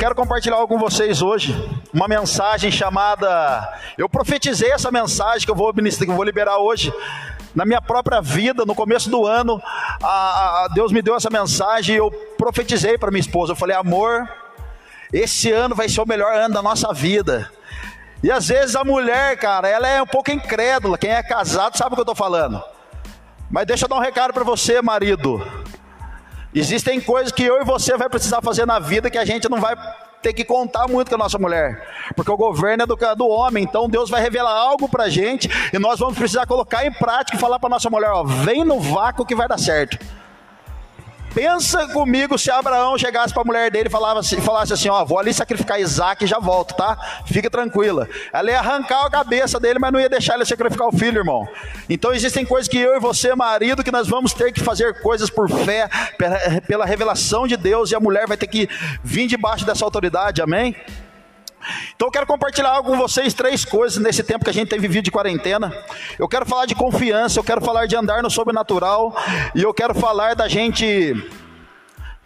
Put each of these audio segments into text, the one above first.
quero compartilhar algo com vocês hoje, uma mensagem chamada. Eu profetizei essa mensagem que eu vou, que eu vou liberar hoje. Na minha própria vida, no começo do ano, a, a Deus me deu essa mensagem e eu profetizei para minha esposa. Eu falei, amor, esse ano vai ser o melhor ano da nossa vida. E às vezes a mulher, cara, ela é um pouco incrédula. Quem é casado sabe o que eu estou falando. Mas deixa eu dar um recado para você, marido. Existem coisas que eu e você vai precisar fazer na vida que a gente não vai ter que contar muito com a nossa mulher, porque o governo é do, do homem, então Deus vai revelar algo para gente e nós vamos precisar colocar em prática e falar para nossa mulher: ó, vem no vácuo que vai dar certo. Pensa comigo se Abraão chegasse para a mulher dele e falasse, falasse assim: Ó, vou ali sacrificar Isaac e já volto, tá? Fica tranquila. Ela ia arrancar a cabeça dele, mas não ia deixar ele sacrificar o filho, irmão. Então existem coisas que eu e você, marido, que nós vamos ter que fazer coisas por fé, pela, pela revelação de Deus, e a mulher vai ter que vir debaixo dessa autoridade, amém? Então eu quero compartilhar com vocês, três coisas nesse tempo que a gente tem vivido de quarentena. Eu quero falar de confiança, eu quero falar de andar no sobrenatural, e eu quero falar da gente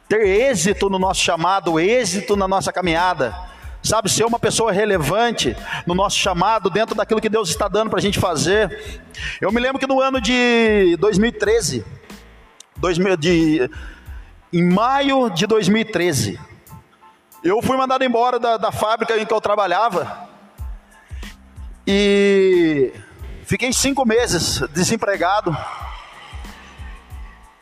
ter êxito no nosso chamado, êxito na nossa caminhada. Sabe, ser uma pessoa relevante no nosso chamado, dentro daquilo que Deus está dando para a gente fazer. Eu me lembro que no ano de 2013, 2000, de, em maio de 2013, eu fui mandado embora da, da fábrica em que eu trabalhava e fiquei cinco meses desempregado.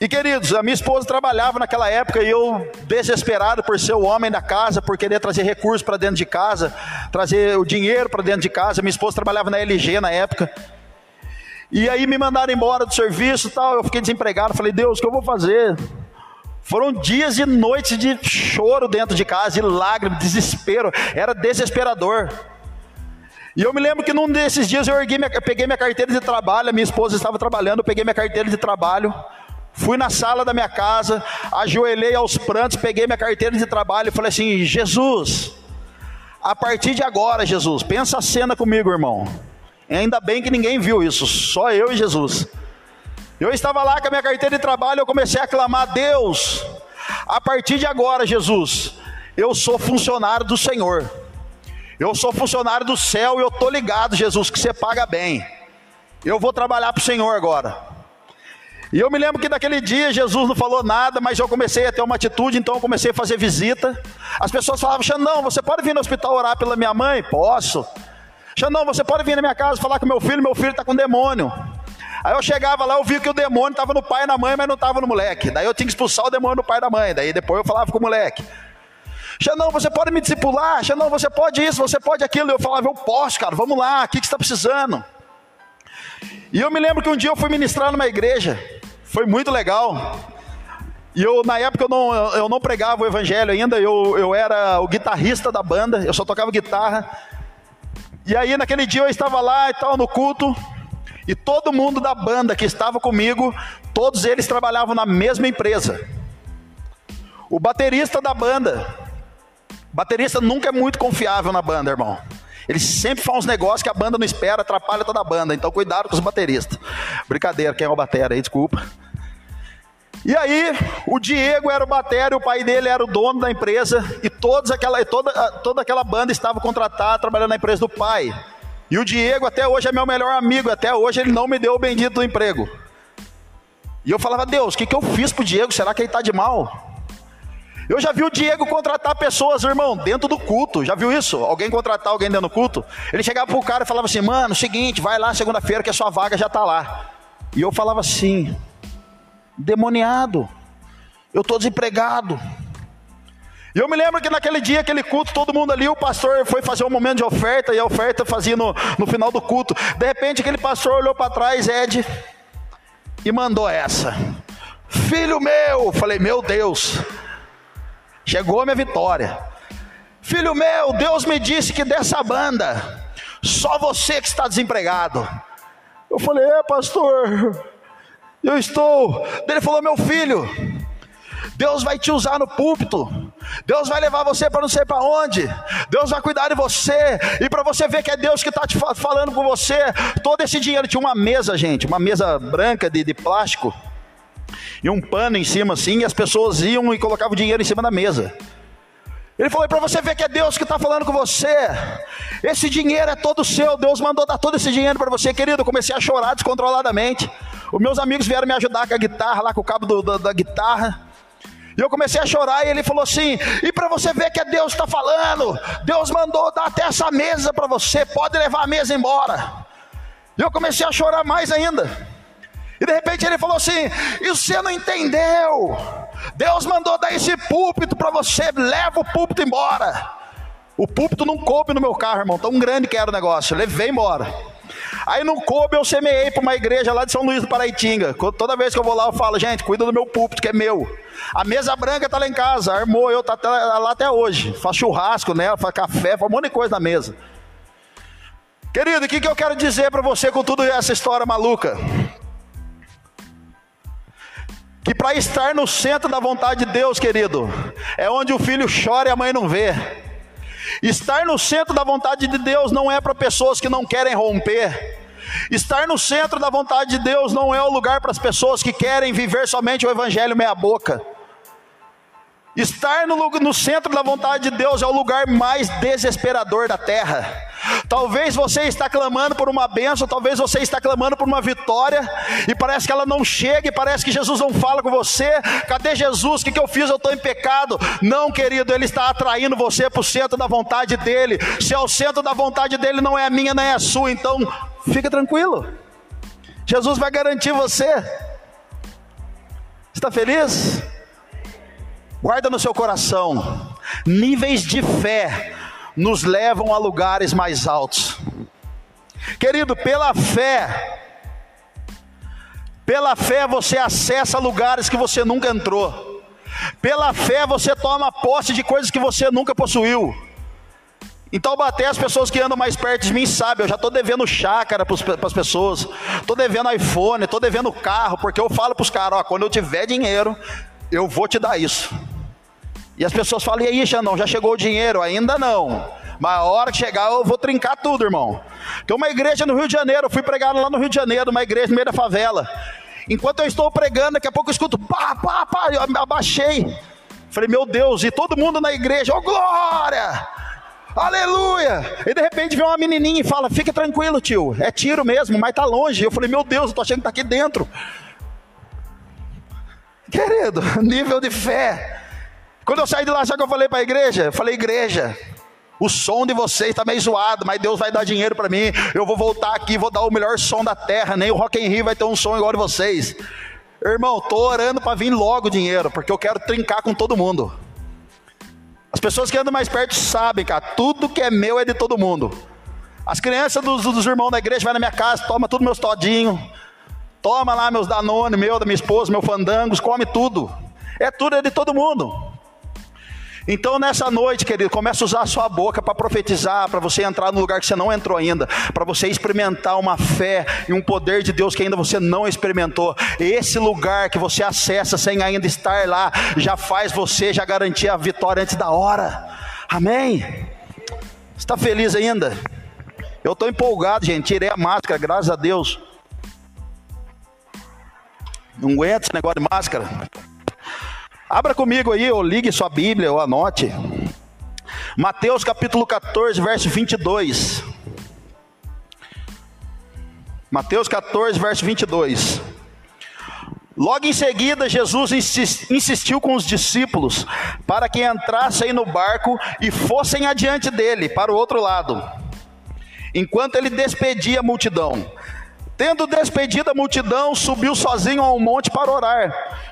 E queridos, a minha esposa trabalhava naquela época e eu, desesperado por ser o homem da casa, por querer trazer recursos para dentro de casa, trazer o dinheiro para dentro de casa. Minha esposa trabalhava na LG na época. E aí me mandaram embora do serviço tal. Eu fiquei desempregado. Falei, Deus, o que eu vou fazer? Foram dias e noites de choro dentro de casa, de lágrimas, desespero, era desesperador. E eu me lembro que num desses dias eu, minha, peguei minha carteira de trabalho, a minha esposa estava trabalhando, eu peguei minha carteira de trabalho, fui na sala da minha casa, ajoelhei aos prantos, peguei minha carteira de trabalho e falei assim: Jesus, a partir de agora, Jesus, pensa a cena comigo, irmão. Ainda bem que ninguém viu isso, só eu e Jesus. Eu estava lá com a minha carteira de trabalho, eu comecei a clamar: Deus, a partir de agora, Jesus, eu sou funcionário do Senhor. Eu sou funcionário do céu e eu estou ligado, Jesus, que você paga bem. Eu vou trabalhar para o Senhor agora. E eu me lembro que naquele dia Jesus não falou nada, mas eu comecei a ter uma atitude, então eu comecei a fazer visita. As pessoas falavam, Xandão, você pode vir no hospital orar pela minha mãe? Posso. Xandão, você pode vir na minha casa falar com meu filho, meu filho está com demônio. Aí eu chegava lá, eu via que o demônio estava no pai e na mãe, mas não estava no moleque. Daí eu tinha que expulsar o demônio do pai e da mãe. Daí depois eu falava com o moleque. Xanão, você pode me discipular? Xanão, você pode isso, você pode aquilo. Eu falava, eu posso, cara, vamos lá, o que, que você está precisando? E eu me lembro que um dia eu fui ministrar numa igreja, foi muito legal. E eu, na época, eu não, eu não pregava o evangelho ainda, eu, eu era o guitarrista da banda, eu só tocava guitarra. E aí, naquele dia, eu estava lá e tal, no culto, e todo mundo da banda que estava comigo, todos eles trabalhavam na mesma empresa. O baterista da banda, baterista nunca é muito confiável na banda, irmão. Ele sempre faz uns negócios que a banda não espera, atrapalha toda a banda. Então cuidado com os bateristas. Brincadeira, quem é o batera aí, desculpa. E aí, o Diego era o batera, o pai dele era o dono da empresa, e todos aquela, toda, toda aquela banda estava contratada, trabalhando na empresa do pai. E o Diego até hoje é meu melhor amigo, até hoje ele não me deu o bendito do emprego. E eu falava, Deus, o que, que eu fiz pro Diego? Será que ele está de mal? Eu já vi o Diego contratar pessoas, irmão, dentro do culto. Já viu isso? Alguém contratar alguém dentro do culto? Ele chegava pro cara e falava assim: Mano, seguinte, vai lá segunda-feira que a sua vaga já está lá. E eu falava assim: Demoniado, eu estou desempregado. E eu me lembro que naquele dia, aquele culto, todo mundo ali, o pastor foi fazer um momento de oferta, e a oferta fazia no, no final do culto. De repente, aquele pastor olhou para trás, Ed, e mandou essa: Filho meu, falei, meu Deus, chegou a minha vitória. Filho meu, Deus me disse que dessa banda, só você que está desempregado. Eu falei, é pastor, eu estou. Ele falou, meu filho, Deus vai te usar no púlpito. Deus vai levar você para não sei para onde. Deus vai cuidar de você. E para você ver que é Deus que está te falando com você. Todo esse dinheiro tinha uma mesa, gente, uma mesa branca de, de plástico. E um pano em cima assim. E as pessoas iam e colocavam o dinheiro em cima da mesa. Ele falou: para você ver que é Deus que está falando com você. Esse dinheiro é todo seu. Deus mandou dar todo esse dinheiro para você, querido. Eu comecei a chorar descontroladamente. Os meus amigos vieram me ajudar com a guitarra, lá com o cabo do, da, da guitarra. E eu comecei a chorar e ele falou assim: e para você ver que é Deus está falando, Deus mandou dar até essa mesa para você, pode levar a mesa embora. E eu comecei a chorar mais ainda. E de repente ele falou assim: e você não entendeu? Deus mandou dar esse púlpito para você, leva o púlpito embora. O púlpito não coube no meu carro, irmão, tão grande que era o negócio, levei embora. Aí não coube, eu semeei para uma igreja lá de São Luís do Paraitinga. Toda vez que eu vou lá, eu falo, gente, cuida do meu púlpito, que é meu. A mesa branca está lá em casa, armou eu, tá lá até hoje. Faz churrasco nela, faz café, faz um monte de coisa na mesa. Querido, o que, que eu quero dizer para você com tudo essa história maluca? Que para estar no centro da vontade de Deus, querido, é onde o filho chora e a mãe não vê. Estar no centro da vontade de Deus não é para pessoas que não querem romper. Estar no centro da vontade de Deus não é o lugar para as pessoas que querem viver somente o evangelho meia-boca. Estar no, no, centro da vontade de Deus é o lugar mais desesperador da terra. Talvez você está clamando por uma bênção, talvez você está clamando por uma vitória, e parece que ela não chega, e parece que Jesus não fala com você. Cadê Jesus? O que, eu fiz? Eu estou em pecado. Não, querido, Ele está atraindo você para o centro da vontade dEle. Se é o centro da vontade dEle, não é a minha, nem é a sua, então fica tranquilo. Jesus vai garantir você. Está feliz? Guarda no seu coração. Níveis de fé nos levam a lugares mais altos. Querido, pela fé, pela fé você acessa lugares que você nunca entrou. Pela fé você toma posse de coisas que você nunca possuiu. Então, bater as pessoas que andam mais perto de mim sabem, eu já estou devendo chácara para as pessoas, estou devendo iPhone, estou devendo carro, porque eu falo para os caras, ó, quando eu tiver dinheiro, eu vou te dar isso. E as pessoas falam, e aí, Xandão, já chegou o dinheiro? Ainda não. Mas a hora que chegar, eu vou trincar tudo, irmão. Tem uma igreja no Rio de Janeiro, eu fui pregar lá no Rio de Janeiro, uma igreja no meio da favela. Enquanto eu estou pregando, daqui a pouco eu escuto, pá, pá, pá, eu abaixei. Falei, meu Deus, e todo mundo na igreja, oh glória! Aleluia! E de repente vem uma menininha e fala: Fica tranquilo, tio, é tiro mesmo, mas tá longe. Eu falei: Meu Deus, eu tô achando que tá aqui dentro. Querido, nível de fé. Quando eu saí de lá, sabe o que eu falei para a igreja? Eu falei, igreja, o som de vocês está meio zoado, mas Deus vai dar dinheiro para mim. Eu vou voltar aqui, vou dar o melhor som da terra. Nem o Rock in Rio vai ter um som igual de vocês. Irmão, tô orando para vir logo o dinheiro, porque eu quero trincar com todo mundo. As pessoas que andam mais perto sabem, cara, tudo que é meu é de todo mundo. As crianças dos, dos irmãos da igreja vai na minha casa, toma tudo meus todinhos, toma lá meus Danone, meu, da minha esposa, meus fandangos, come tudo. É tudo é de todo mundo. Então, nessa noite, querido, comece a usar a sua boca para profetizar, para você entrar no lugar que você não entrou ainda, para você experimentar uma fé e um poder de Deus que ainda você não experimentou. Esse lugar que você acessa sem ainda estar lá, já faz você já garantir a vitória antes da hora. Amém? Está feliz ainda? Eu estou empolgado, gente. Tirei a máscara, graças a Deus. Não aguento esse negócio de máscara. Abra comigo aí, ou ligue sua Bíblia, ou anote. Mateus capítulo 14, verso 22. Mateus 14, verso 22. Logo em seguida, Jesus insistiu com os discípulos para que entrassem no barco e fossem adiante dele, para o outro lado, enquanto ele despedia a multidão. Tendo despedido a multidão, subiu sozinho ao monte para orar.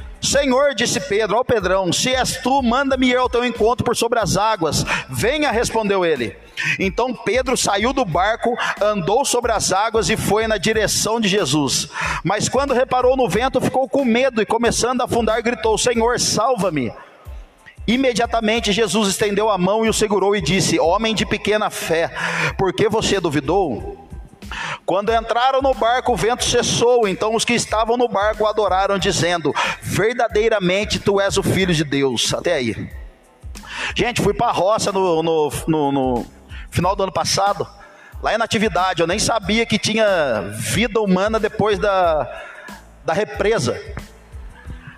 Senhor, disse Pedro ao Pedrão: Se és tu, manda-me ir ao teu encontro por sobre as águas. Venha, respondeu ele. Então Pedro saiu do barco, andou sobre as águas e foi na direção de Jesus. Mas quando reparou no vento, ficou com medo e, começando a afundar, gritou: Senhor, salva-me. Imediatamente Jesus estendeu a mão e o segurou e disse: Homem de pequena fé, por que você duvidou? Quando entraram no barco, o vento cessou. Então os que estavam no barco adoraram, dizendo: Verdadeiramente tu és o filho de Deus. Até aí. Gente, fui para a roça no, no, no, no final do ano passado. Lá em Natividade, eu nem sabia que tinha vida humana depois da, da represa.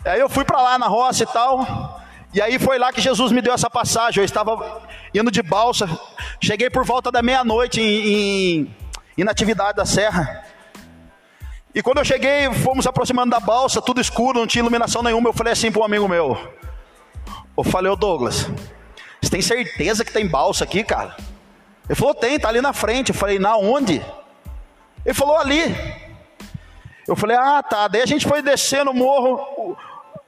Aí eu fui para lá na roça e tal. E aí foi lá que Jesus me deu essa passagem. Eu estava indo de balsa, cheguei por volta da meia-noite em, em, em Natividade da Serra. E quando eu cheguei, fomos aproximando da balsa, tudo escuro, não tinha iluminação nenhuma. Eu falei assim para um amigo meu: Eu falei, ô Douglas, você tem certeza que tem balsa aqui, cara? Ele falou, tem, tá ali na frente. Eu falei, na onde? Ele falou, ali. Eu falei, ah, tá. Daí a gente foi descendo o morro,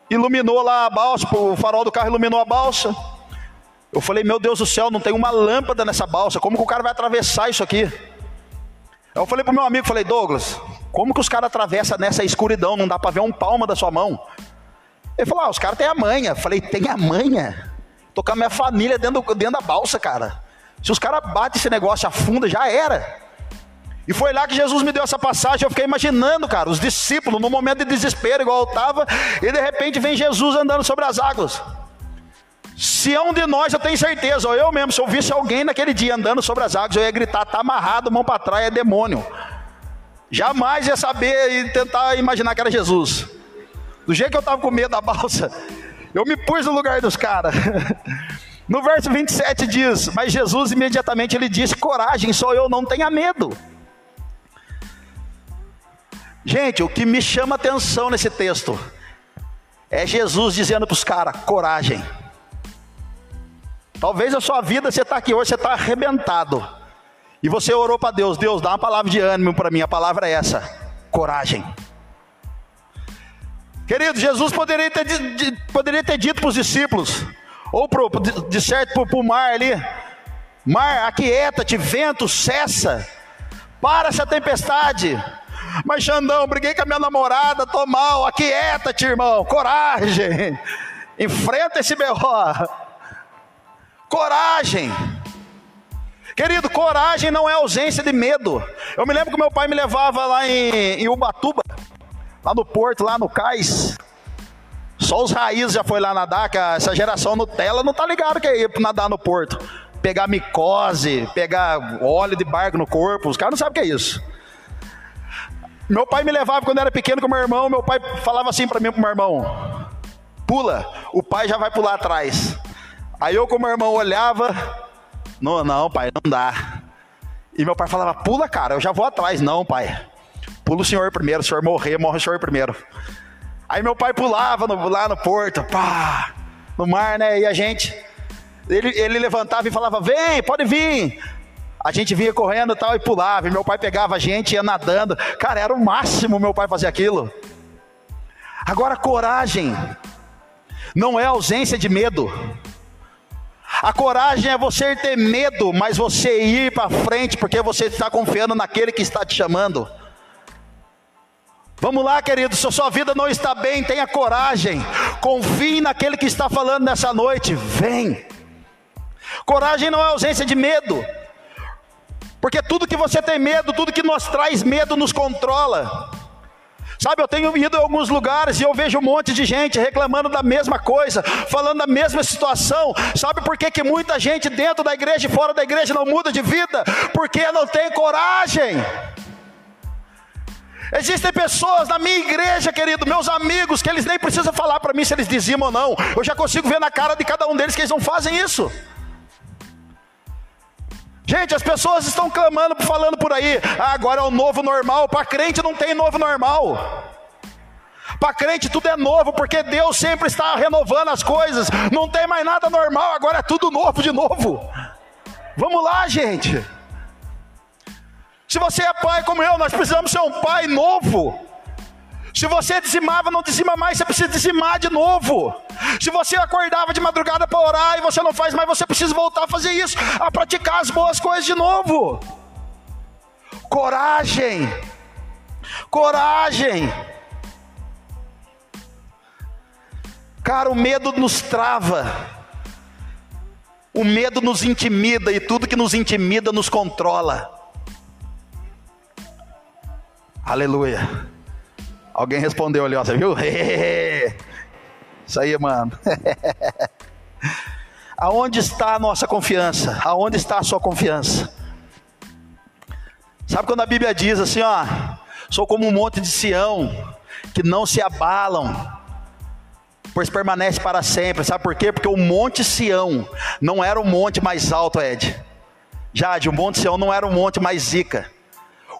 iluminou lá a balsa, o farol do carro iluminou a balsa. Eu falei, meu Deus do céu, não tem uma lâmpada nessa balsa, como que o cara vai atravessar isso aqui? Eu falei pro meu amigo, falei, Douglas, como que os caras atravessam nessa escuridão, não dá para ver um palmo da sua mão? Ele falou, ah, os caras têm a manha. Eu falei, tem a manha? Tô com a minha família dentro, dentro da balsa, cara. Se os caras batem esse negócio, afunda, já era. E foi lá que Jesus me deu essa passagem. Eu fiquei imaginando, cara, os discípulos, no momento de desespero, igual eu estava, e de repente vem Jesus andando sobre as águas. Se é um de nós, eu tenho certeza, ou eu mesmo, se eu visse alguém naquele dia andando sobre as águas, eu ia gritar: tá amarrado, mão para trás, é demônio. Jamais ia saber e tentar imaginar que era Jesus. Do jeito que eu estava com medo da balsa, eu me pus no lugar dos caras. No verso 27 diz: Mas Jesus imediatamente ele disse: Coragem, sou eu, não tenha medo. Gente, o que me chama atenção nesse texto é Jesus dizendo para os caras: coragem. Talvez a sua vida, você está aqui hoje, você está arrebentado. E você orou para Deus: Deus, dá uma palavra de ânimo para mim. A palavra é essa: coragem. Querido, Jesus poderia ter, poderia ter dito para os discípulos, ou pro, de certo para o mar ali: Mar, aquieta-te, vento, cessa, para essa tempestade. Mas Xandão, briguei com a minha namorada, tô mal, aquieta-te, irmão, coragem. Enfrenta esse B.O. Coragem. Querido, coragem não é ausência de medo. Eu me lembro que meu pai me levava lá em, em Ubatuba, lá no porto, lá no cais. Só os raízes já foi lá nadar, que essa geração Nutella não tá ligado que é ir nadar no porto. Pegar micose, pegar óleo de barco no corpo, os caras não sabem o que é isso. Meu pai me levava quando era pequeno com meu irmão, meu pai falava assim para mim pro meu irmão: "Pula". O pai já vai pular atrás. Aí eu com meu irmão olhava: "Não, não, pai, não dá". E meu pai falava: "Pula, cara, eu já vou atrás". "Não, pai. Pula o senhor primeiro, o senhor morrer, morre o senhor primeiro". Aí meu pai pulava no, lá no porto, pá, no mar, né? E a gente ele, ele levantava e falava: "Vem, pode vir". A gente vinha correndo e tal e pulava, e meu pai pegava a gente, ia nadando. Cara, era o máximo meu pai fazer aquilo. Agora, coragem não é ausência de medo. A coragem é você ter medo, mas você ir para frente, porque você está confiando naquele que está te chamando. Vamos lá, querido, se a sua vida não está bem, tenha coragem, confie naquele que está falando nessa noite, vem. Coragem não é ausência de medo, porque tudo que você tem medo, tudo que nos traz medo nos controla. Sabe, eu tenho ido em alguns lugares e eu vejo um monte de gente reclamando da mesma coisa, falando da mesma situação. Sabe por que, que muita gente dentro da igreja e fora da igreja não muda de vida? Porque não tem coragem. Existem pessoas na minha igreja, querido, meus amigos, que eles nem precisam falar para mim se eles dizimam ou não. Eu já consigo ver na cara de cada um deles que eles não fazem isso. Gente, as pessoas estão clamando, falando por aí, ah, agora é o novo normal. Para crente não tem novo normal. Para crente tudo é novo, porque Deus sempre está renovando as coisas. Não tem mais nada normal, agora é tudo novo de novo. Vamos lá, gente. Se você é pai como eu, nós precisamos ser um pai novo. Se você dizimava, não dizima mais, você precisa dizimar de novo. Se você acordava de madrugada para orar e você não faz mais, você precisa voltar a fazer isso, a praticar as boas coisas de novo. Coragem. Coragem. Cara, o medo nos trava. O medo nos intimida e tudo que nos intimida nos controla. Aleluia. Alguém respondeu ali, ó, você viu? Isso aí, mano. Aonde está a nossa confiança? Aonde está a sua confiança? Sabe quando a Bíblia diz assim, ó, sou como um monte de Sião, que não se abalam, pois permanece para sempre. Sabe por quê? Porque o Monte Sião não era o monte mais alto, Ed. Jade, o Monte Sião não era o monte mais zica.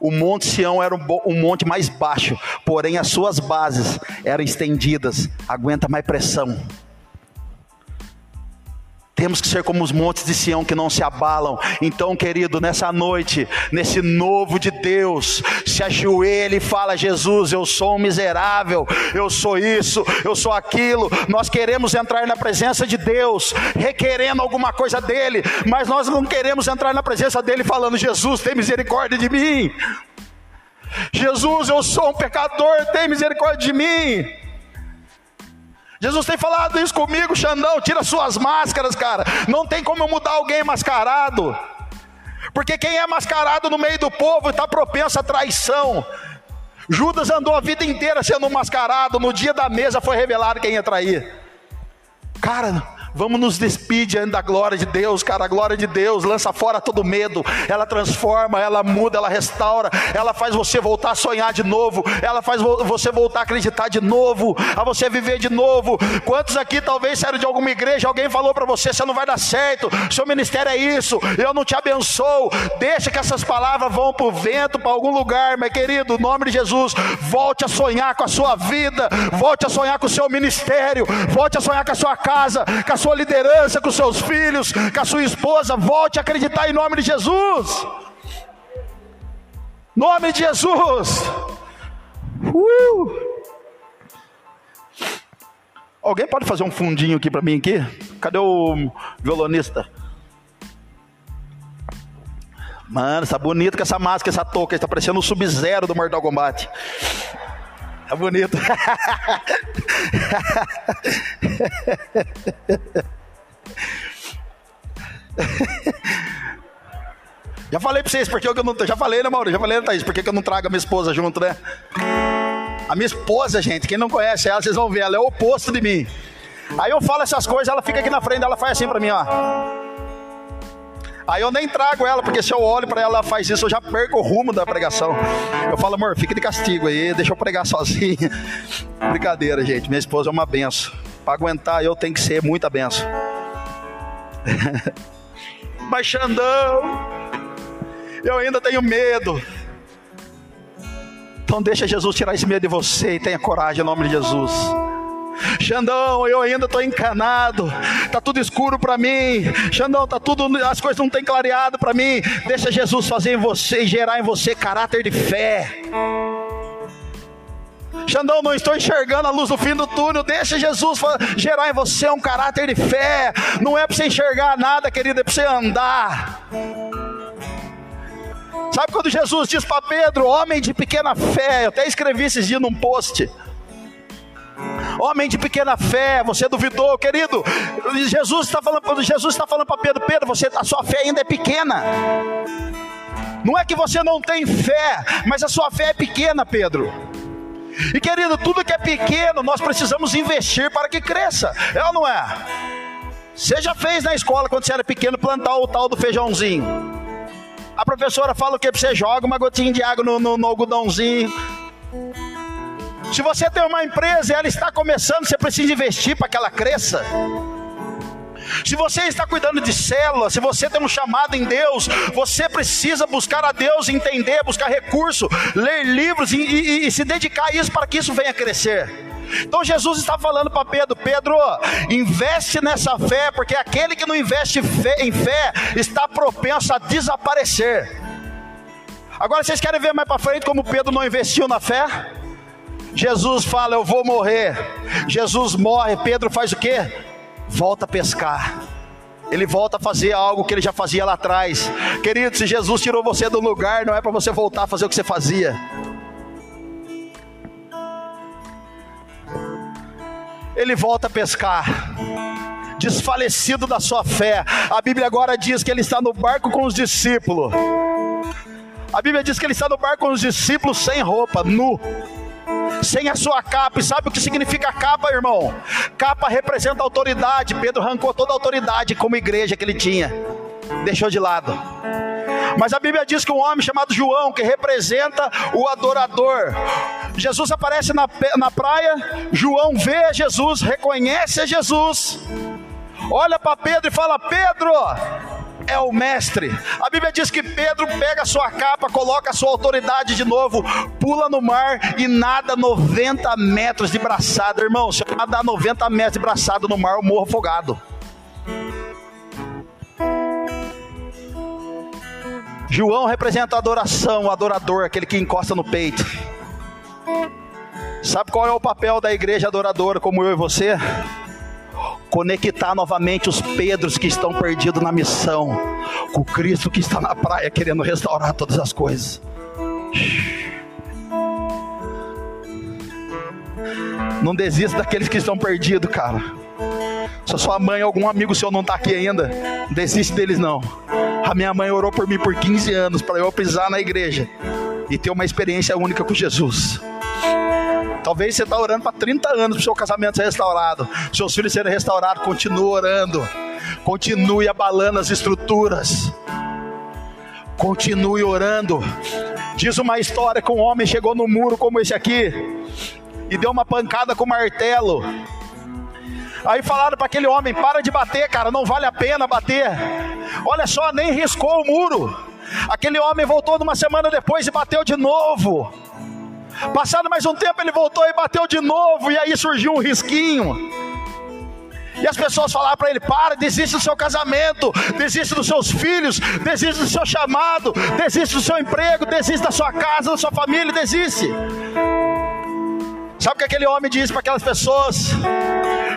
O Monte Sião era um monte mais baixo, porém as suas bases eram estendidas, aguenta mais pressão. Temos que ser como os montes de Sião que não se abalam. Então, querido, nessa noite, nesse novo de Deus, se ajoelhe e fala: Jesus, eu sou um miserável, eu sou isso, eu sou aquilo. Nós queremos entrar na presença de Deus, requerendo alguma coisa dele, mas nós não queremos entrar na presença dele falando: Jesus, tem misericórdia de mim. Jesus, eu sou um pecador, tem misericórdia de mim. Jesus tem falado isso comigo, Xandão. Tira suas máscaras, cara. Não tem como eu mudar alguém mascarado. Porque quem é mascarado no meio do povo está propenso à traição. Judas andou a vida inteira sendo mascarado. No dia da mesa foi revelado quem ia trair. Cara, Vamos nos despedir diante da glória de Deus, cara. A glória de Deus lança fora todo medo. Ela transforma, ela muda, ela restaura. Ela faz você voltar a sonhar de novo. Ela faz você voltar a acreditar de novo. A você viver de novo. Quantos aqui talvez saíram de alguma igreja? Alguém falou para você: você não vai dar certo. Seu ministério é isso. Eu não te abençoo. Deixa que essas palavras vão para o vento, para algum lugar, meu querido. Em nome de Jesus, volte a sonhar com a sua vida. Volte a sonhar com o seu ministério. Volte a sonhar com a sua casa, com a sua liderança, com seus filhos, com a sua esposa. Volte a acreditar em nome de Jesus. Nome de Jesus. Uh! Alguém pode fazer um fundinho aqui para mim aqui? Cadê o violonista? Mano, está bonito com essa máscara, essa touca, está parecendo o Sub-Zero do Mortal Kombat. É bonito. Já falei pra vocês, porque eu não. Já falei, né, Mauro? Já falei, né, Thaís? Por que eu não trago a minha esposa junto, né? A minha esposa, gente, quem não conhece ela, vocês vão ver, ela é o oposto de mim. Aí eu falo essas coisas, ela fica aqui na frente, ela faz assim pra mim, ó. Aí eu nem trago ela, porque se eu olho para ela, ela faz isso, eu já perco o rumo da pregação. Eu falo, amor, fica de castigo aí, deixa eu pregar sozinho. Brincadeira, gente. Minha esposa é uma benção. Para aguentar, eu tenho que ser muita benção. Mas Xandão, eu ainda tenho medo. Então deixa Jesus tirar esse medo de você e tenha coragem em nome de Jesus. Xandão, eu ainda estou encanado, tá tudo escuro para mim. Xandão, tá tudo, as coisas não têm clareado para mim. Deixa Jesus fazer em você e gerar em você caráter de fé. Xandão, não estou enxergando a luz do fim do túnel. Deixa Jesus gerar em você um caráter de fé. Não é para você enxergar nada, querido, é para você andar. Sabe quando Jesus diz para Pedro, homem de pequena fé? Eu até escrevi esses dias num post. Homem de pequena fé, você duvidou, querido. Jesus está falando, Jesus está falando para Pedro, Pedro, você, a sua fé ainda é pequena. Não é que você não tem fé, mas a sua fé é pequena, Pedro. E querido, tudo que é pequeno, nós precisamos investir para que cresça. É ou não é? Você já fez na escola quando você era pequeno plantar o tal do feijãozinho? A professora fala o que você joga uma gotinha de água no, no, no algodãozinho. Se você tem uma empresa e ela está começando, você precisa investir para que ela cresça. Se você está cuidando de célula, se você tem um chamado em Deus, você precisa buscar a Deus, entender, buscar recurso, ler livros e, e, e se dedicar a isso para que isso venha crescer. Então Jesus está falando para Pedro: Pedro, investe nessa fé, porque aquele que não investe em fé está propenso a desaparecer. Agora vocês querem ver mais para frente como Pedro não investiu na fé? Jesus fala: Eu vou morrer. Jesus morre. Pedro faz o que? Volta a pescar. Ele volta a fazer algo que ele já fazia lá atrás. Querido, se Jesus tirou você do lugar, não é para você voltar a fazer o que você fazia. Ele volta a pescar. desfalecido da sua fé. A Bíblia agora diz que ele está no barco com os discípulos. A Bíblia diz que ele está no barco com os discípulos sem roupa, nu sem a sua capa. E sabe o que significa capa, irmão? Capa representa autoridade. Pedro arrancou toda a autoridade como igreja que ele tinha, deixou de lado. Mas a Bíblia diz que um homem chamado João, que representa o adorador, Jesus aparece na, na praia, João vê Jesus, reconhece Jesus, olha para Pedro e fala: Pedro, é o mestre. A Bíblia diz que Pedro pega a sua capa, coloca a sua autoridade de novo, pula no mar e nada 90 metros de braçada. Irmão, se eu nadar 90 metros de braçada no mar, eu morro afogado. João representa a adoração, o adorador, aquele que encosta no peito. Sabe qual é o papel da igreja adoradora, como eu e você? Conectar novamente os Pedros que estão perdidos na missão, com o Cristo que está na praia querendo restaurar todas as coisas. Não desista daqueles que estão perdidos, cara. Se a sua mãe ou algum amigo seu não está aqui ainda, não desiste deles não. A minha mãe orou por mim por 15 anos para eu pisar na igreja e ter uma experiência única com Jesus. Talvez você está orando para 30 anos para o seu casamento ser restaurado, seus filhos serem restaurados. Continue orando, continue abalando as estruturas, continue orando. Diz uma história que um homem chegou no muro como esse aqui e deu uma pancada com martelo. Aí falaram para aquele homem: para de bater, cara, não vale a pena bater. Olha só, nem riscou o muro. Aquele homem voltou uma semana depois e bateu de novo. Passado mais um tempo, ele voltou e bateu de novo, e aí surgiu um risquinho. E as pessoas falaram para ele: para, desiste do seu casamento, desiste dos seus filhos, desiste do seu chamado, desiste do seu emprego, desiste da sua casa, da sua família, desiste. Sabe o que aquele homem disse para aquelas pessoas?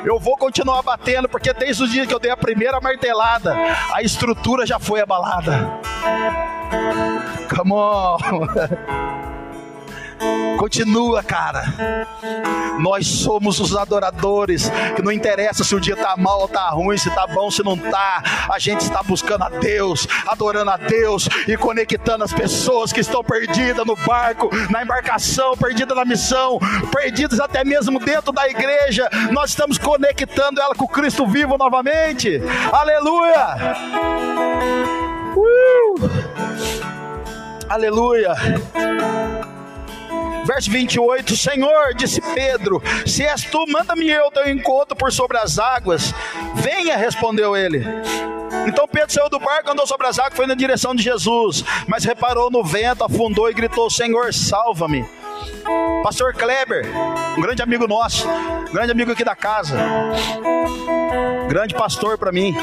Eu vou continuar batendo, porque desde o dia que eu dei a primeira martelada, a estrutura já foi abalada. Come on. Continua, cara. Nós somos os adoradores. Que não interessa se o dia tá mal ou tá ruim, se tá bom, se não tá. A gente está buscando a Deus, adorando a Deus e conectando as pessoas que estão perdidas no barco, na embarcação, perdidas na missão, perdidas até mesmo dentro da igreja. Nós estamos conectando ela com Cristo vivo novamente. Aleluia! Uh! Aleluia! Verso 28, Senhor, disse Pedro, se és tu, manda-me eu teu encontro por sobre as águas. Venha, respondeu ele. Então Pedro saiu do barco, andou sobre as águas, foi na direção de Jesus, mas reparou no vento, afundou e gritou: Senhor, salva-me. Pastor Kleber, um grande amigo nosso, um grande amigo aqui da casa, grande pastor para mim.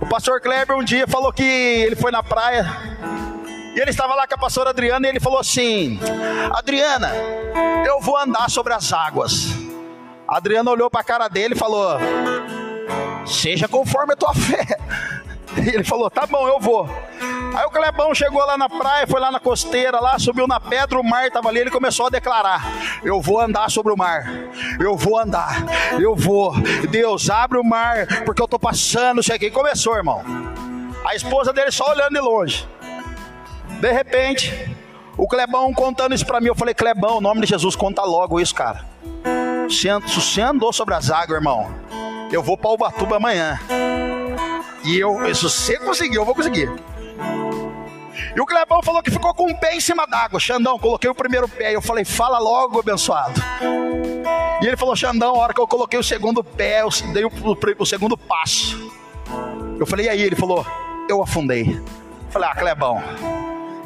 O pastor Kleber um dia falou que ele foi na praia e ele estava lá com a pastora Adriana e ele falou assim: Adriana, eu vou andar sobre as águas. A Adriana olhou para a cara dele e falou: Seja conforme a tua fé. E ele falou: Tá bom, eu vou. Aí o Clebão chegou lá na praia, foi lá na costeira, lá, subiu na pedra, o mar estava ali, ele começou a declarar: Eu vou andar sobre o mar, eu vou andar, eu vou. Deus, abre o mar, porque eu estou passando. Cheguei, começou, irmão. A esposa dele só olhando de longe. De repente, o Clebão contando isso para mim, eu falei, Clebão, o nome de Jesus, conta logo isso, cara. Se você andou sobre as águas, irmão, eu vou para Ubatuba amanhã. E eu, se você conseguir, eu vou conseguir. E o Clebão falou que ficou com um pé em cima d'água. Xandão, coloquei o primeiro pé. Eu falei, fala logo, abençoado. E ele falou, Xandão, a hora que eu coloquei o segundo pé, eu dei o, o, o segundo passo. Eu falei, e aí? Ele falou, eu afundei. Eu falei, ah, Clebão,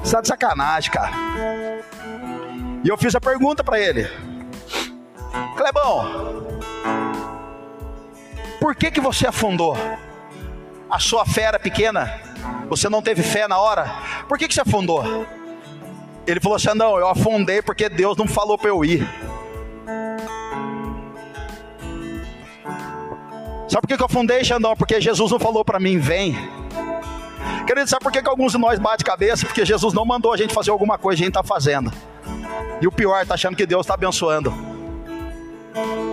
você tá de sacanagem, cara. E eu fiz a pergunta para ele: Clebão, por que que você afundou? A sua fé era pequena? Você não teve fé na hora? Por que que você afundou? Ele falou assim: Não, eu afundei porque Deus não falou para eu ir. Sabe por que, eu afundei, Xandão? Porque Jesus não falou para mim, vem. Querido, sabe por que, que alguns de nós bate cabeça? Porque Jesus não mandou a gente fazer alguma coisa, a gente está fazendo. E o pior, está achando que Deus está abençoando.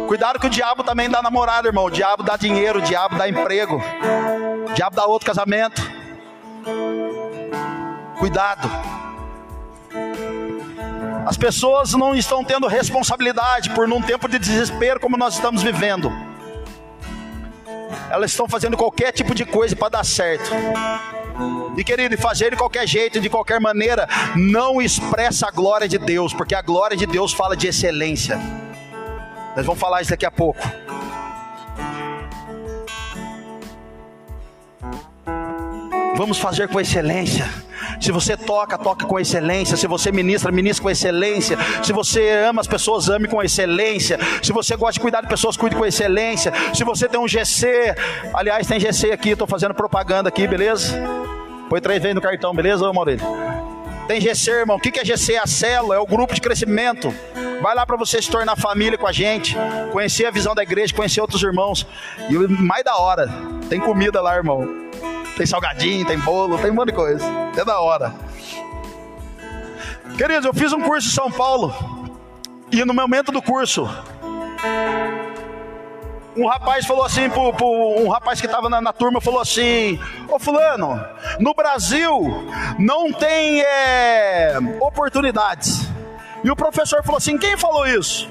Cuidado que o diabo também dá namorada, irmão. O diabo dá dinheiro, o diabo dá emprego, o diabo dá outro casamento. Cuidado. As pessoas não estão tendo responsabilidade por num tempo de desespero como nós estamos vivendo. Elas estão fazendo qualquer tipo de coisa para dar certo. E querido, fazer de qualquer jeito, de qualquer maneira, não expressa a glória de Deus, porque a glória de Deus fala de excelência. Nós vamos falar isso daqui a pouco. Vamos fazer com excelência. Se você toca, toca com excelência. Se você ministra, ministra com excelência. Se você ama as pessoas, ame com excelência. Se você gosta de cuidar de pessoas, cuide com excelência. Se você tem um GC, aliás, tem GC aqui, estou fazendo propaganda aqui, beleza? Põe três vezes no cartão, beleza, Maurílio? Tem GC, irmão. O que é GC? A célula, é o grupo de crescimento. Vai lá para você se tornar família com a gente, conhecer a visão da igreja, conhecer outros irmãos. E o mais da hora, tem comida lá, irmão. Tem salgadinho, tem bolo, tem um monte de coisa. É da hora. Queridos, eu fiz um curso em São Paulo. E no momento do curso, um rapaz falou assim, pro, pro um rapaz que estava na, na, turma falou assim: Ô fulano, no Brasil não tem é, oportunidades. E o professor falou assim: quem falou isso?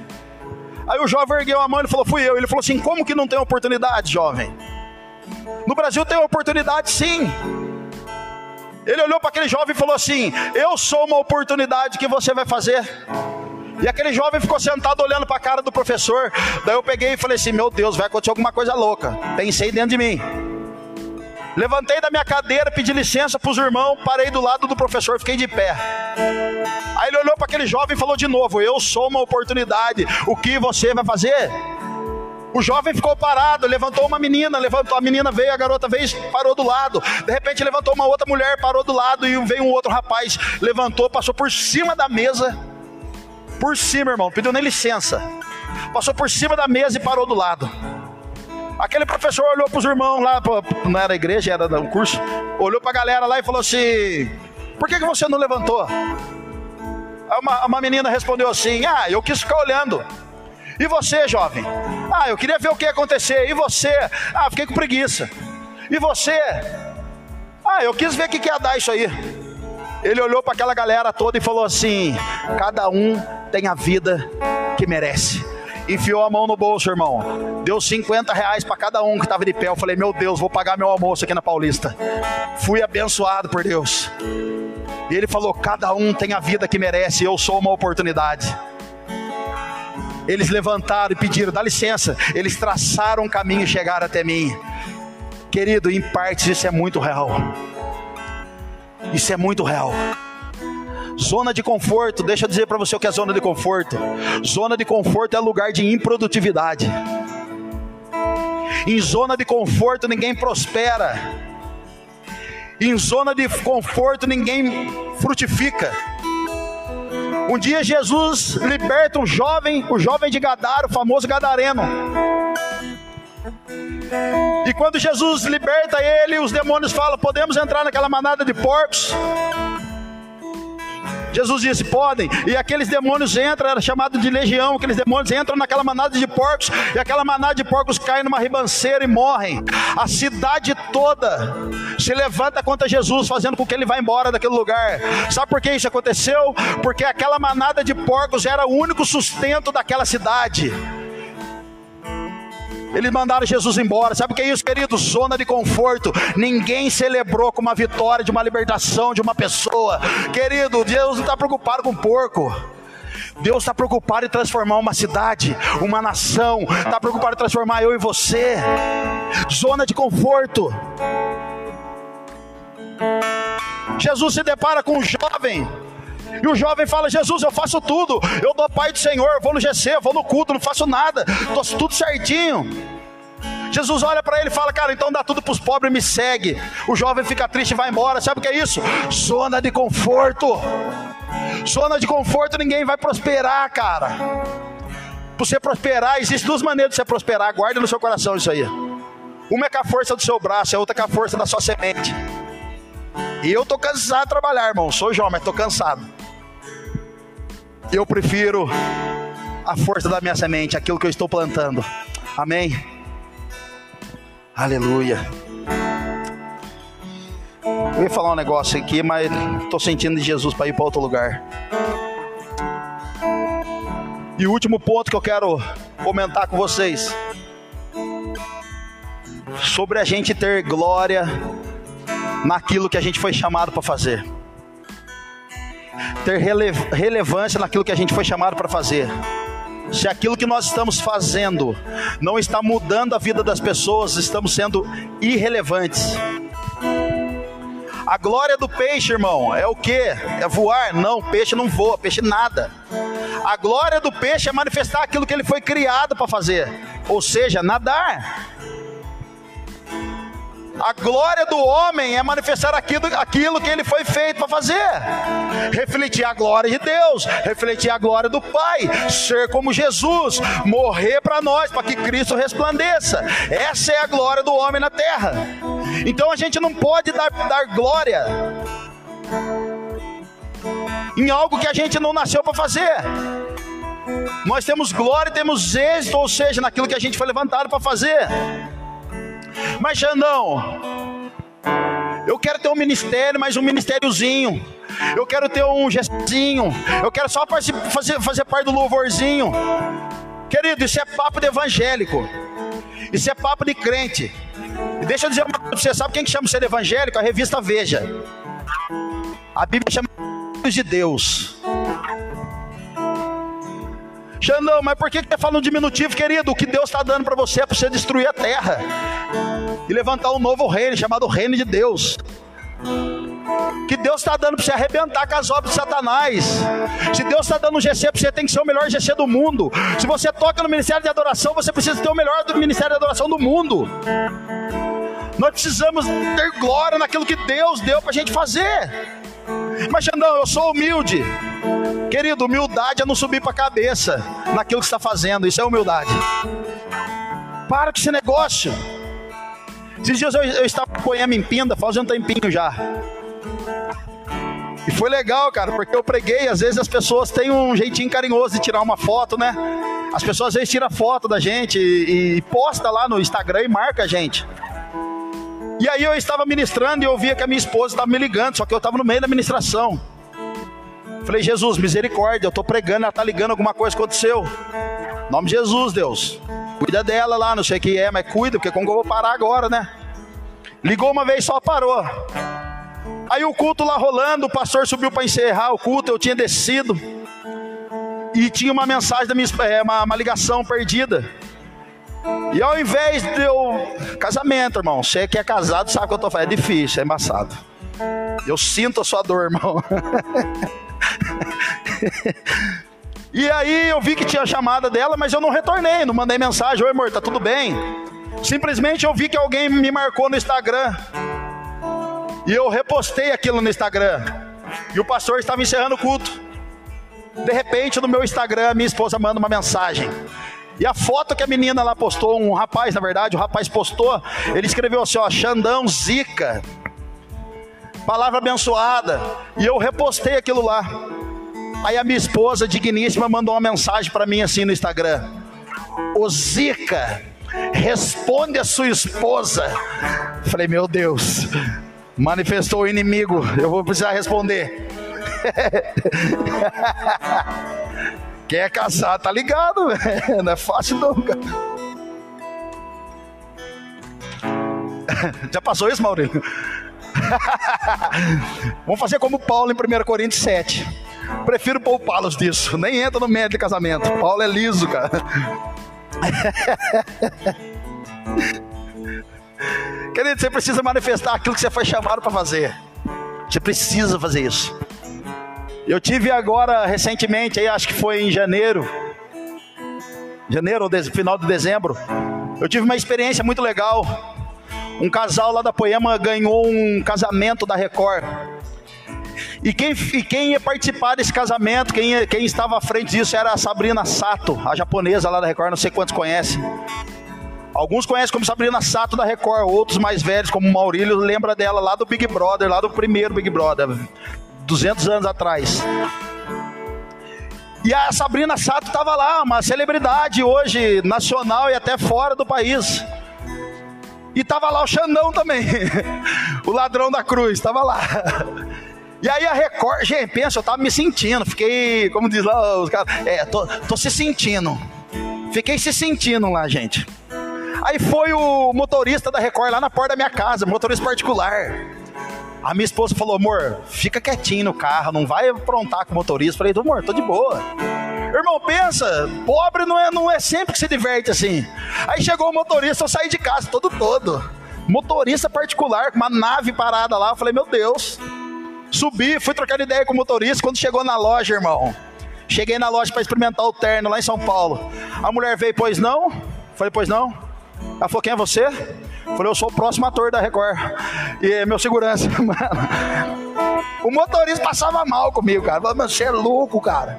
Aí o jovem ergueu a mão e falou: fui eu. Ele falou assim: como que não tem oportunidade, jovem? No Brasil tem oportunidade sim. Ele olhou para aquele jovem e falou assim: Eu sou uma oportunidade que você vai fazer. E aquele jovem ficou sentado olhando para a cara do professor. Daí eu peguei e falei assim: Meu Deus, vai acontecer alguma coisa louca. Pensei dentro de mim. Levantei da minha cadeira, pedi licença para os irmãos, parei do lado do professor, fiquei de pé. Aí ele olhou para aquele jovem e falou de novo: Eu sou uma oportunidade. O que você vai fazer? O jovem ficou parado, levantou uma menina, levantou a menina veio, a garota veio, parou do lado. De repente levantou uma outra mulher, parou do lado e veio um outro rapaz, levantou, passou por cima da mesa. Por cima, irmão, pediu nem licença. Passou por cima da mesa e parou do lado. Aquele professor olhou para os irmãos lá, não era igreja, era um curso. Olhou para a galera lá e falou assim: Por que, que você não levantou? Uma, uma menina respondeu assim: Ah, eu quis ficar olhando. E você, jovem? Ah, eu queria ver o que ia acontecer. E você? Ah, fiquei com preguiça. E você? Ah, eu quis ver o que ia dar isso aí. Ele olhou para aquela galera toda e falou assim: cada um tem a vida que merece. Enfiou a mão no bolso, irmão. Deu 50 reais para cada um que estava de pé. Eu falei: Meu Deus, vou pagar meu almoço aqui na Paulista. Fui abençoado por Deus. E ele falou: Cada um tem a vida que merece. Eu sou uma oportunidade. Eles levantaram e pediram: dá licença. Eles traçaram um caminho e chegaram até mim. Querido, em partes isso é muito real. Isso é muito real. Zona de conforto, deixa eu dizer para você o que é zona de conforto. Zona de conforto é lugar de improdutividade. Em zona de conforto ninguém prospera. Em zona de conforto ninguém frutifica. Um dia Jesus liberta um jovem, o jovem de Gadara, o famoso Gadareno. E quando Jesus liberta ele, os demônios falam: Podemos entrar naquela manada de porcos? Jesus disse: podem. E aqueles demônios entram, era chamado de legião. Aqueles demônios entram naquela manada de porcos. E aquela manada de porcos cai numa ribanceira e morrem. A cidade toda se levanta contra Jesus, fazendo com que ele vá embora daquele lugar. Sabe por que isso aconteceu? Porque aquela manada de porcos era o único sustento daquela cidade. Eles mandaram Jesus embora. Sabe o que é isso, querido? Zona de conforto. Ninguém celebrou com uma vitória de uma libertação de uma pessoa. Querido, Deus não está preocupado com porco. Deus está preocupado em transformar uma cidade, uma nação. Está preocupado em transformar eu e você. Zona de conforto. Jesus se depara com um jovem. E o jovem fala: Jesus, eu faço tudo. Eu dou pai do Senhor, vou no GC, vou no culto, não faço nada. Estou tudo certinho. Jesus olha para ele e fala: Cara, então dá tudo para os pobres e me segue. O jovem fica triste e vai embora. Sabe o que é isso? Zona de conforto. Zona de conforto, ninguém vai prosperar, cara. Para você prosperar, existem duas maneiras de você prosperar. Guarde no seu coração isso aí. Uma é com a força do seu braço, a outra é com a força da sua semente. E eu tô cansado de trabalhar, irmão. Sou jovem, mas tô cansado. Eu prefiro a força da minha semente, aquilo que eu estou plantando. Amém? Aleluia. Eu ia falar um negócio aqui, mas estou sentindo de Jesus para ir para outro lugar. E o último ponto que eu quero comentar com vocês sobre a gente ter glória naquilo que a gente foi chamado para fazer. Ter rele relevância naquilo que a gente foi chamado para fazer. Se aquilo que nós estamos fazendo não está mudando a vida das pessoas, estamos sendo irrelevantes. A glória do peixe, irmão, é o que? É voar? Não, peixe não voa, peixe nada. A glória do peixe é manifestar aquilo que ele foi criado para fazer, ou seja, nadar. A glória do homem é manifestar aquilo, aquilo que ele foi feito para fazer. Refletir a glória de Deus, refletir a glória do Pai, ser como Jesus, morrer para nós, para que Cristo resplandeça. Essa é a glória do homem na terra. Então a gente não pode dar, dar glória em algo que a gente não nasceu para fazer. Nós temos glória temos êxito, ou seja, naquilo que a gente foi levantado para fazer. Mas já não. Eu quero ter um ministério, mas um ministériozinho. Eu quero ter um gestinho. Eu quero só fazer, fazer parte do louvorzinho. Querido, isso é papo de evangélico. Isso é papo de crente. Deixa eu dizer uma coisa você: sabe quem que chama ser evangélico? A revista Veja. A Bíblia chama de Deus. Xandão, mas por que você fala um diminutivo, querido? O que Deus está dando para você é para você destruir a terra e levantar um novo reino chamado Reino de Deus. Que Deus está dando para você arrebentar com as obras de Satanás. Se Deus está dando um GC para você, tem que ser o melhor GC do mundo. Se você toca no ministério de adoração, você precisa ter o melhor do ministério de adoração do mundo. Nós precisamos ter glória naquilo que Deus deu para a gente fazer. Mas Xandão, eu sou humilde. Querido, humildade é não subir para a cabeça naquilo que está fazendo. Isso é humildade. Para com esse negócio. Esses dias eu, eu estava com poema em Pinda, faz um tempinho já. E foi legal, cara, porque eu preguei, às vezes as pessoas têm um jeitinho carinhoso de tirar uma foto, né? As pessoas às vezes tiram foto da gente e, e posta lá no Instagram e marca a gente. E aí eu estava ministrando e eu via que a minha esposa estava me ligando, só que eu estava no meio da ministração. Falei, Jesus, misericórdia, eu estou pregando, ela está ligando, alguma coisa aconteceu. Nome de Jesus, Deus. Cuida dela lá, não sei o que é, mas cuida, porque como eu vou parar agora, né? Ligou uma vez só, parou. Aí o culto lá rolando, o pastor subiu para encerrar o culto, eu tinha descido. E tinha uma mensagem da minha é, uma, uma ligação perdida. E ao invés de eu. Casamento, irmão. Você que é casado sabe o que eu tô falando. É difícil, é embaçado. Eu sinto a sua dor, irmão. e aí eu vi que tinha chamada dela, mas eu não retornei, não mandei mensagem, oi amor, tá tudo bem? Simplesmente eu vi que alguém me marcou no Instagram. E eu repostei aquilo no Instagram. E o pastor estava encerrando o culto. De repente, no meu Instagram, minha esposa manda uma mensagem. E a foto que a menina lá postou, um rapaz, na verdade, o rapaz postou, ele escreveu assim, ó, Xandão Zica palavra abençoada. E eu repostei aquilo lá. Aí a minha esposa, digníssima, mandou uma mensagem para mim assim no Instagram: O Zica, responde a sua esposa. Falei, meu Deus, manifestou o inimigo, eu vou precisar responder. Quem é tá ligado, não é fácil não. Já passou isso, Maurício? Vamos fazer como Paulo em 1 Coríntios 7. Prefiro poupá-los disso. Nem entra no médio de casamento. Paulo é liso, cara. Querido, você precisa manifestar aquilo que você foi chamado para fazer. Você precisa fazer isso. Eu tive agora, recentemente, aí acho que foi em janeiro, janeiro ou final de dezembro, eu tive uma experiência muito legal um casal lá da Poema ganhou um casamento da Record. E quem, e quem ia participar desse casamento, quem, quem estava à frente disso era a Sabrina Sato, a japonesa lá da Record, não sei quantos conhecem. Alguns conhecem como Sabrina Sato da Record, outros mais velhos, como Maurílio, lembra dela lá do Big Brother, lá do primeiro Big Brother, 200 anos atrás. E a Sabrina Sato estava lá, uma celebridade hoje, nacional e até fora do país. E estava lá o Xandão também, o ladrão da cruz, estava lá. E aí a Record, gente, pensa, eu tava me sentindo, fiquei, como diz lá os caras, é, tô, tô se sentindo. Fiquei se sentindo lá, gente. Aí foi o motorista da Record lá na porta da minha casa, motorista particular. A minha esposa falou, amor, fica quietinho no carro, não vai aprontar com o motorista. Falei, amor, tô de boa. Irmão, pensa, pobre não é, não é sempre que se diverte assim. Aí chegou o motorista, eu saí de casa todo todo. Motorista particular, com uma nave parada lá. Eu falei, meu Deus. Subi, fui trocar ideia com o motorista. Quando chegou na loja, irmão, cheguei na loja para experimentar o terno lá em São Paulo. A mulher veio, pois não? Falei, pois não? Ela falou, quem é você? Falei, eu sou o próximo ator da Record. E é meu segurança, mano. O motorista passava mal comigo, cara. Falei, você é louco, cara.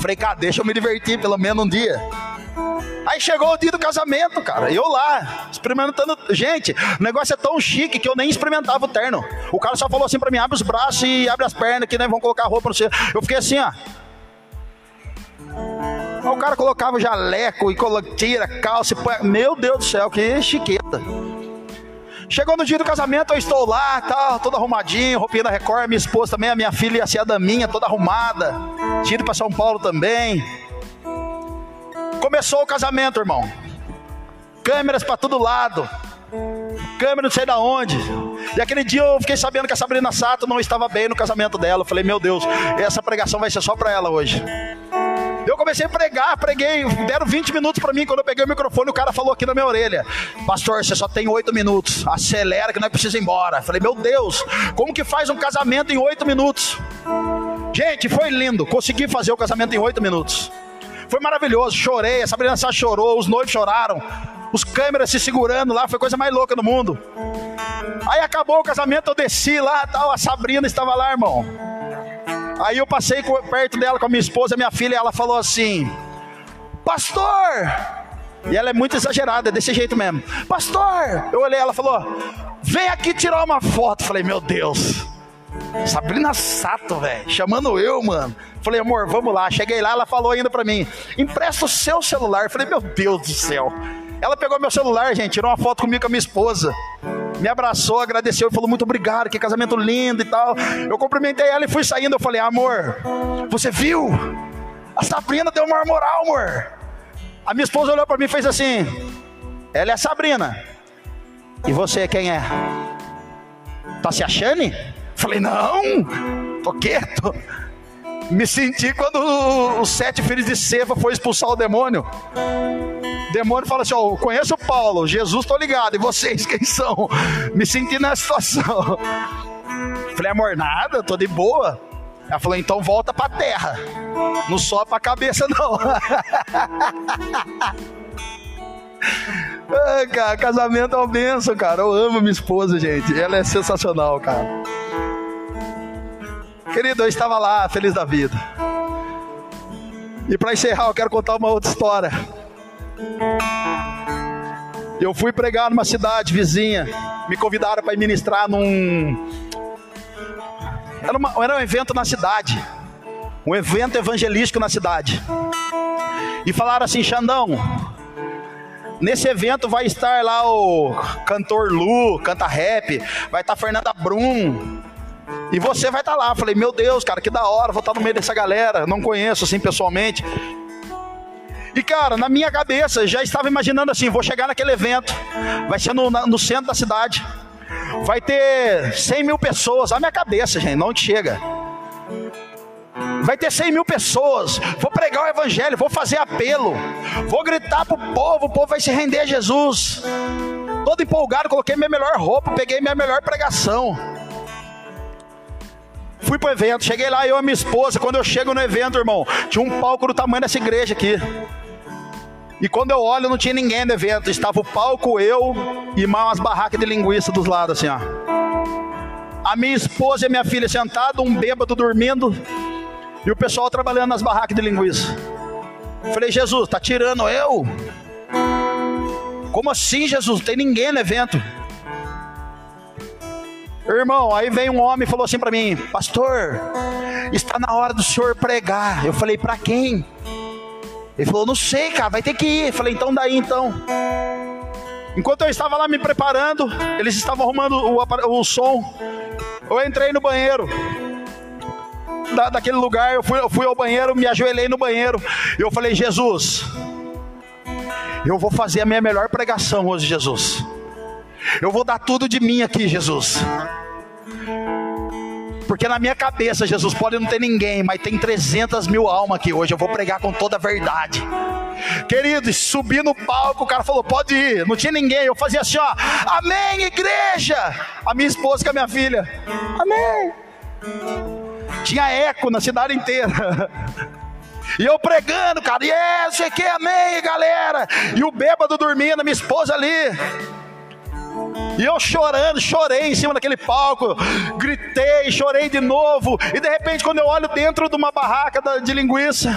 Falei, cara, deixa eu me divertir pelo menos um dia. Aí chegou o dia do casamento, cara. Eu lá, experimentando. Gente, o negócio é tão chique que eu nem experimentava o terno. O cara só falou assim pra mim: abre os braços e abre as pernas, que nem vão colocar roupa no seu. Eu fiquei assim, ó. O cara colocava jaleco e tira calça. E... Meu Deus do céu, que chiqueta. Chegou no dia do casamento, eu estou lá, tal, todo arrumadinho, roupinha da Record, minha esposa também, a minha filha ia ser a daminha, toda arrumada. Ido para São Paulo também. Começou o casamento, irmão. Câmeras para todo lado. Câmera não sei da onde. E aquele dia eu fiquei sabendo que a Sabrina Sato não estava bem no casamento dela. Eu falei, meu Deus, essa pregação vai ser só para ela hoje. Eu comecei a pregar, preguei, deram 20 minutos para mim. Quando eu peguei o microfone, o cara falou aqui na minha orelha: Pastor, você só tem 8 minutos, acelera que não é preciso ir embora. Falei, meu Deus, como que faz um casamento em 8 minutos? Gente, foi lindo, consegui fazer o casamento em 8 minutos. Foi maravilhoso, chorei, a Sabrina Sá chorou, os noivos choraram, os câmeras se segurando lá, foi coisa mais louca do mundo. Aí acabou o casamento, eu desci lá, tal, a Sabrina estava lá, irmão. Aí eu passei perto dela com a minha esposa, minha filha, e ela falou assim: Pastor! E ela é muito exagerada, é desse jeito mesmo. Pastor! Eu olhei, ela falou: Vem aqui tirar uma foto. Falei: Meu Deus. Sabrina Sato, velho, chamando eu, mano. Falei, amor, vamos lá. Cheguei lá, ela falou ainda pra mim: empresta o seu celular. Falei, meu Deus do céu. Ela pegou meu celular, gente, tirou uma foto comigo com a minha esposa. Me abraçou, agradeceu e falou muito obrigado, que casamento lindo e tal. Eu cumprimentei ela e fui saindo. Eu falei, amor, você viu? A Sabrina deu uma moral, amor. A minha esposa olhou para mim e fez assim: Ela é a Sabrina. E você quem é? Tá se achando? Falei, não, tô quieto. Me senti quando os sete filhos de Seva foi expulsar o demônio. O demônio fala assim: Ó, conheço o Paulo, Jesus, tô ligado, e vocês quem são? Me senti nessa situação. Falei, amor, nada, tô de boa. Ela falou, então volta pra terra. Não só pra cabeça, não. Ai, cara, casamento é uma benção, cara. Eu amo minha esposa, gente. Ela é sensacional, cara. Querido, eu estava lá, feliz da vida. E para encerrar, eu quero contar uma outra história. Eu fui pregar numa cidade vizinha. Me convidaram para ministrar num. Era, uma, era um evento na cidade. Um evento evangelístico na cidade. E falaram assim: Xandão, nesse evento vai estar lá o cantor Lu, canta rap, vai estar Fernanda Brum, e você vai estar tá lá. Falei, meu Deus, cara, que da hora, vou estar tá no meio dessa galera. Não conheço assim pessoalmente. E cara, na minha cabeça, já estava imaginando assim: vou chegar naquele evento, vai ser no, no centro da cidade, vai ter 100 mil pessoas. A minha cabeça, gente, não chega. Vai ter 100 mil pessoas. Vou pregar o evangelho, vou fazer apelo, vou gritar pro povo, o povo vai se render a Jesus. Todo empolgado, coloquei minha melhor roupa, peguei minha melhor pregação. Fui pro evento, cheguei lá, eu e minha esposa. Quando eu chego no evento, irmão, tinha um palco do tamanho dessa igreja aqui. E quando eu olho, não tinha ninguém no evento. Estava o palco, eu e umas barracas de linguiça dos lados, assim, ó. A minha esposa e a minha filha sentados, um bêbado dormindo. E o pessoal trabalhando nas barracas de linguiça. Falei, Jesus, tá tirando eu? Como assim, Jesus? Não tem ninguém no evento. Irmão, aí veio um homem e falou assim para mim: Pastor, está na hora do senhor pregar. Eu falei, para quem? Ele falou, não sei, cara, vai ter que ir. Eu falei, então daí então. Enquanto eu estava lá me preparando, eles estavam arrumando o, o som. Eu entrei no banheiro. Da, daquele lugar, eu fui, eu fui ao banheiro, me ajoelhei no banheiro. E eu falei, Jesus, eu vou fazer a minha melhor pregação hoje, Jesus. Eu vou dar tudo de mim aqui, Jesus. Porque na minha cabeça, Jesus, pode não ter ninguém, mas tem 300 mil almas aqui hoje. Eu vou pregar com toda a verdade. Queridos, subi no palco, o cara falou: pode ir. Não tinha ninguém. Eu fazia assim: ó, Amém, igreja. A minha esposa com a minha filha: Amém. Tinha eco na cidade inteira. E eu pregando, cara, e é, sei que, amém, galera. E o bêbado dormindo, minha esposa ali. E eu chorando, chorei em cima daquele palco, gritei, chorei de novo. E de repente, quando eu olho dentro de uma barraca de linguiça,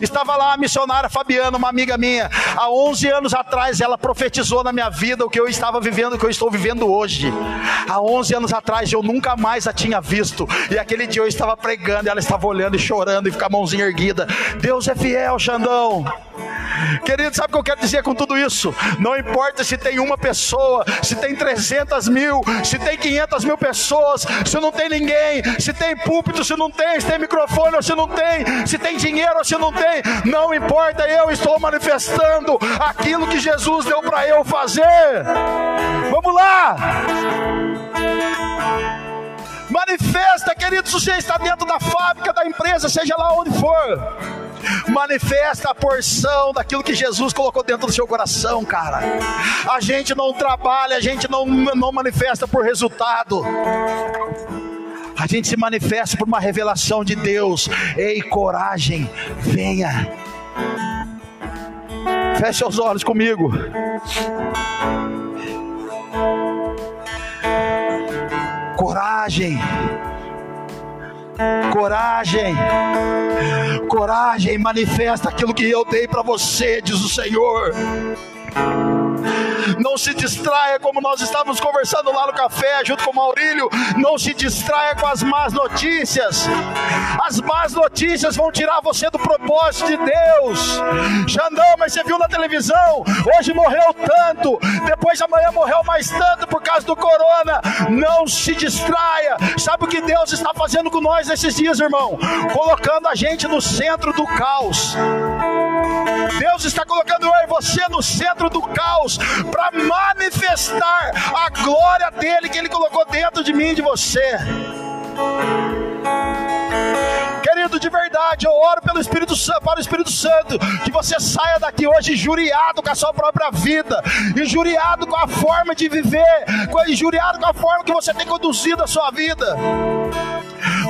Estava lá a missionária Fabiana, uma amiga minha. Há 11 anos atrás, ela profetizou na minha vida o que eu estava vivendo, o que eu estou vivendo hoje. Há 11 anos atrás, eu nunca mais a tinha visto. E aquele dia eu estava pregando, e ela estava olhando e chorando e com a mãozinha erguida. Deus é fiel, Xandão. Querido, sabe o que eu quero dizer com tudo isso? Não importa se tem uma pessoa, se tem 300 mil, se tem 500 mil pessoas, se não tem ninguém, se tem púlpito, se não tem, se tem microfone ou se não tem, se tem dinheiro ou se não tem, não importa, eu estou manifestando aquilo que Jesus deu para eu fazer. Vamos lá! Manifesta, querido, se você está dentro da fábrica, da empresa, seja lá onde for. Manifesta a porção daquilo que Jesus colocou dentro do seu coração, cara. A gente não trabalha, a gente não, não manifesta por resultado. A gente se manifesta por uma revelação de Deus. Ei, coragem, venha. Feche os olhos comigo. Coragem. Coragem. Coragem, manifesta aquilo que eu dei para você, diz o Senhor. Não se distraia, como nós estávamos conversando lá no café, junto com o Maurílio. Não se distraia com as más notícias. As más notícias vão tirar você do propósito de Deus. Xandão, mas você viu na televisão? Hoje morreu tanto, depois amanhã morreu mais tanto por causa do corona. Não se distraia. Sabe o que Deus está fazendo com nós esses dias, irmão? Colocando a gente no centro do caos. Deus está colocando eu e você no centro do caos para manifestar a glória dele que ele colocou dentro de mim e de você. Querido, de verdade, eu oro pelo Espírito para o Espírito Santo, que você saia daqui hoje injuriado com a sua própria vida, injuriado com a forma de viver, injuriado com a forma que você tem conduzido a sua vida.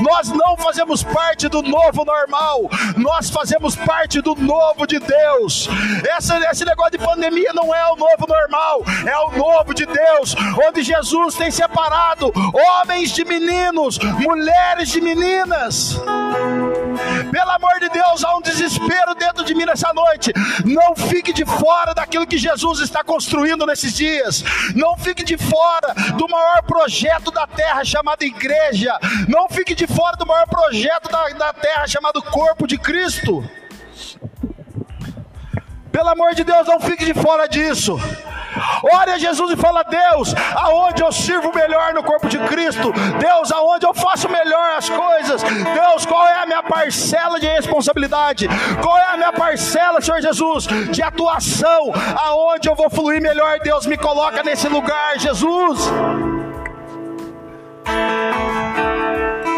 Nós não fazemos parte do novo normal, nós fazemos parte do novo de Deus. Essa, esse negócio de pandemia não é o novo normal, é o novo de Deus, onde Jesus tem separado homens de meninos, mulheres de meninas. Pelo amor de Deus, há um desespero dentro de mim nessa noite. Não fique de fora daquilo que Jesus está construindo nesses dias. Não fique de fora do maior projeto da terra chamado igreja. Não fique de fora do maior projeto da, da terra chamado corpo de Cristo. Pelo amor de Deus, não fique de fora disso. Ore a Jesus e fala: Deus, aonde eu sirvo melhor no corpo de Cristo? Deus, aonde eu faço melhor as coisas? Deus, qual é a minha parcela de responsabilidade? Qual é a minha parcela, Senhor Jesus, de atuação? Aonde eu vou fluir melhor? Deus, me coloca nesse lugar, Jesus.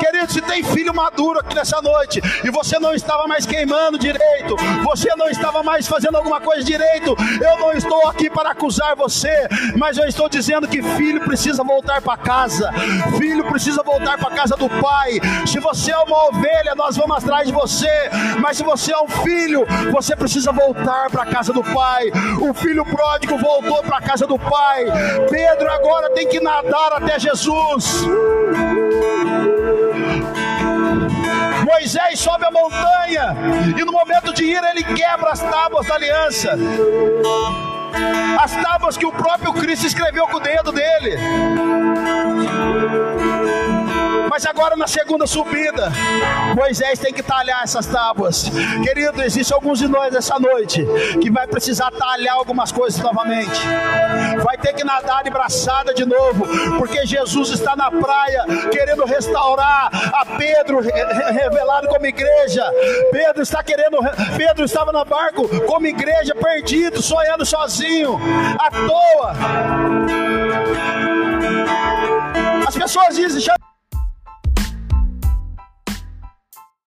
Querido, se tem filho maduro aqui nessa noite e você não estava mais queimando direito, você não estava mais fazendo alguma coisa direito, eu não estou aqui para acusar você, mas eu estou dizendo que filho precisa voltar para casa, filho precisa voltar para casa do pai. Se você é uma ovelha, nós vamos atrás de você, mas se você é um filho, você precisa voltar para casa do pai. O filho pródigo voltou para casa do pai. Pedro agora tem que nadar até Jesus. Moisés sobe a montanha e no momento de ir ele quebra as tábuas da aliança. As tábuas que o próprio Cristo escreveu com o dedo dele. Mas agora na segunda subida, Moisés tem que talhar essas tábuas. Querido, existe alguns de nós essa noite que vai precisar talhar algumas coisas novamente. Vai ter que nadar de braçada de novo, porque Jesus está na praia querendo restaurar a Pedro revelado como igreja. Pedro está querendo, Pedro estava no barco como igreja perdido, sonhando sozinho, à toa. As pessoas dizem,